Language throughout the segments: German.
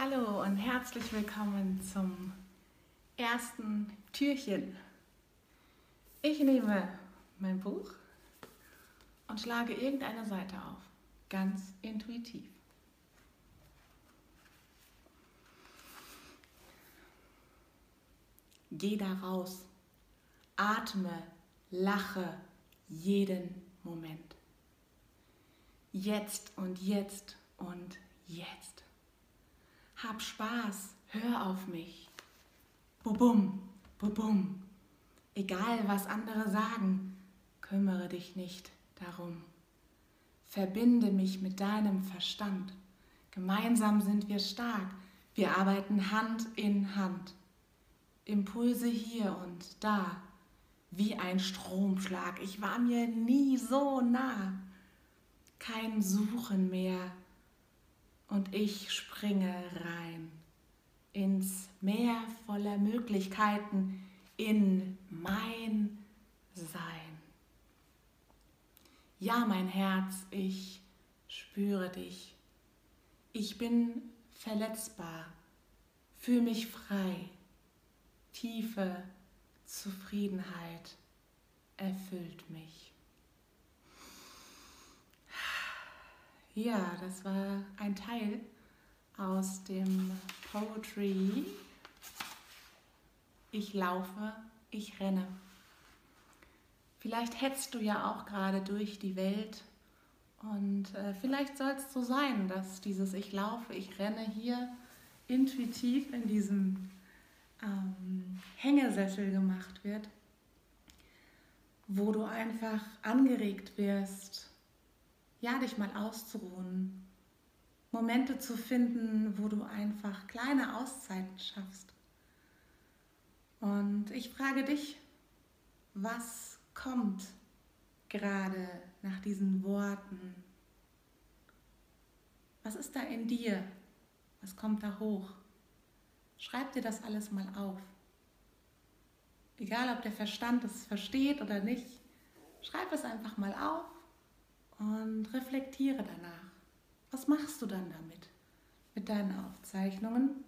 Hallo und herzlich willkommen zum ersten Türchen. Ich nehme mein Buch und schlage irgendeine Seite auf, ganz intuitiv. Geh da raus, atme, lache jeden Moment. Jetzt und jetzt und jetzt. Hab Spaß, hör auf mich. Bubum, bubum. Egal, was andere sagen, kümmere dich nicht darum. Verbinde mich mit deinem Verstand. Gemeinsam sind wir stark. Wir arbeiten Hand in Hand. Impulse hier und da, wie ein Stromschlag. Ich war mir nie so nah. Kein Suchen mehr und ich springe rein ins Meer voller Möglichkeiten, in mein Sein. Ja, mein Herz, ich spüre dich. Ich bin verletzbar, fühle mich frei. Tiefe Zufriedenheit erfüllt mich. Ja, das war ein Teil aus dem Poetry. Ich laufe, ich renne. Vielleicht hetzt du ja auch gerade durch die Welt und äh, vielleicht soll es so sein, dass dieses Ich laufe, ich renne hier intuitiv in diesem ähm, Hängesessel gemacht wird, wo du einfach angeregt wirst, ja, dich mal auszuruhen, Momente zu finden, wo du einfach kleine Auszeiten schaffst. Und ich frage dich, was kommt gerade nach diesen Worten? Was ist da in dir? Was kommt da hoch? Schreib dir das alles mal auf. Egal, ob der Verstand es versteht oder nicht, schreib es einfach mal auf und reflektiere danach. Was machst du dann damit? Mit deinen Aufzeichnungen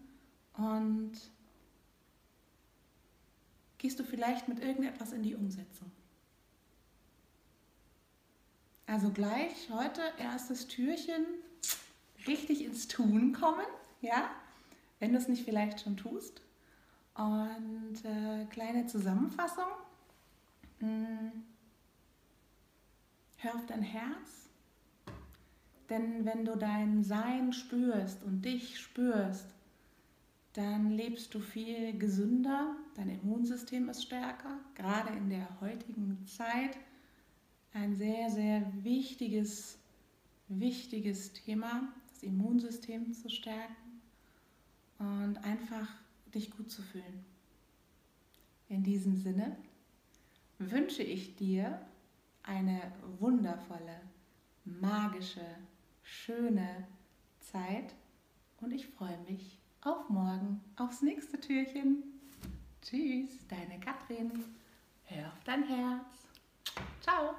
und gehst du vielleicht mit irgendetwas in die Umsetzung? Also gleich heute erstes Türchen richtig ins Tun kommen, ja, wenn du es nicht vielleicht schon tust. Und äh, kleine Zusammenfassung. Hm Hör auf dein Herz, denn wenn du dein Sein spürst und dich spürst, dann lebst du viel gesünder, dein Immunsystem ist stärker, gerade in der heutigen Zeit ein sehr, sehr wichtiges, wichtiges Thema, das Immunsystem zu stärken und einfach dich gut zu fühlen. In diesem Sinne wünsche ich dir eine wundervolle, magische, schöne Zeit und ich freue mich auf morgen, aufs nächste Türchen. Tschüss, deine Katrin. Hör auf dein Herz. Ciao.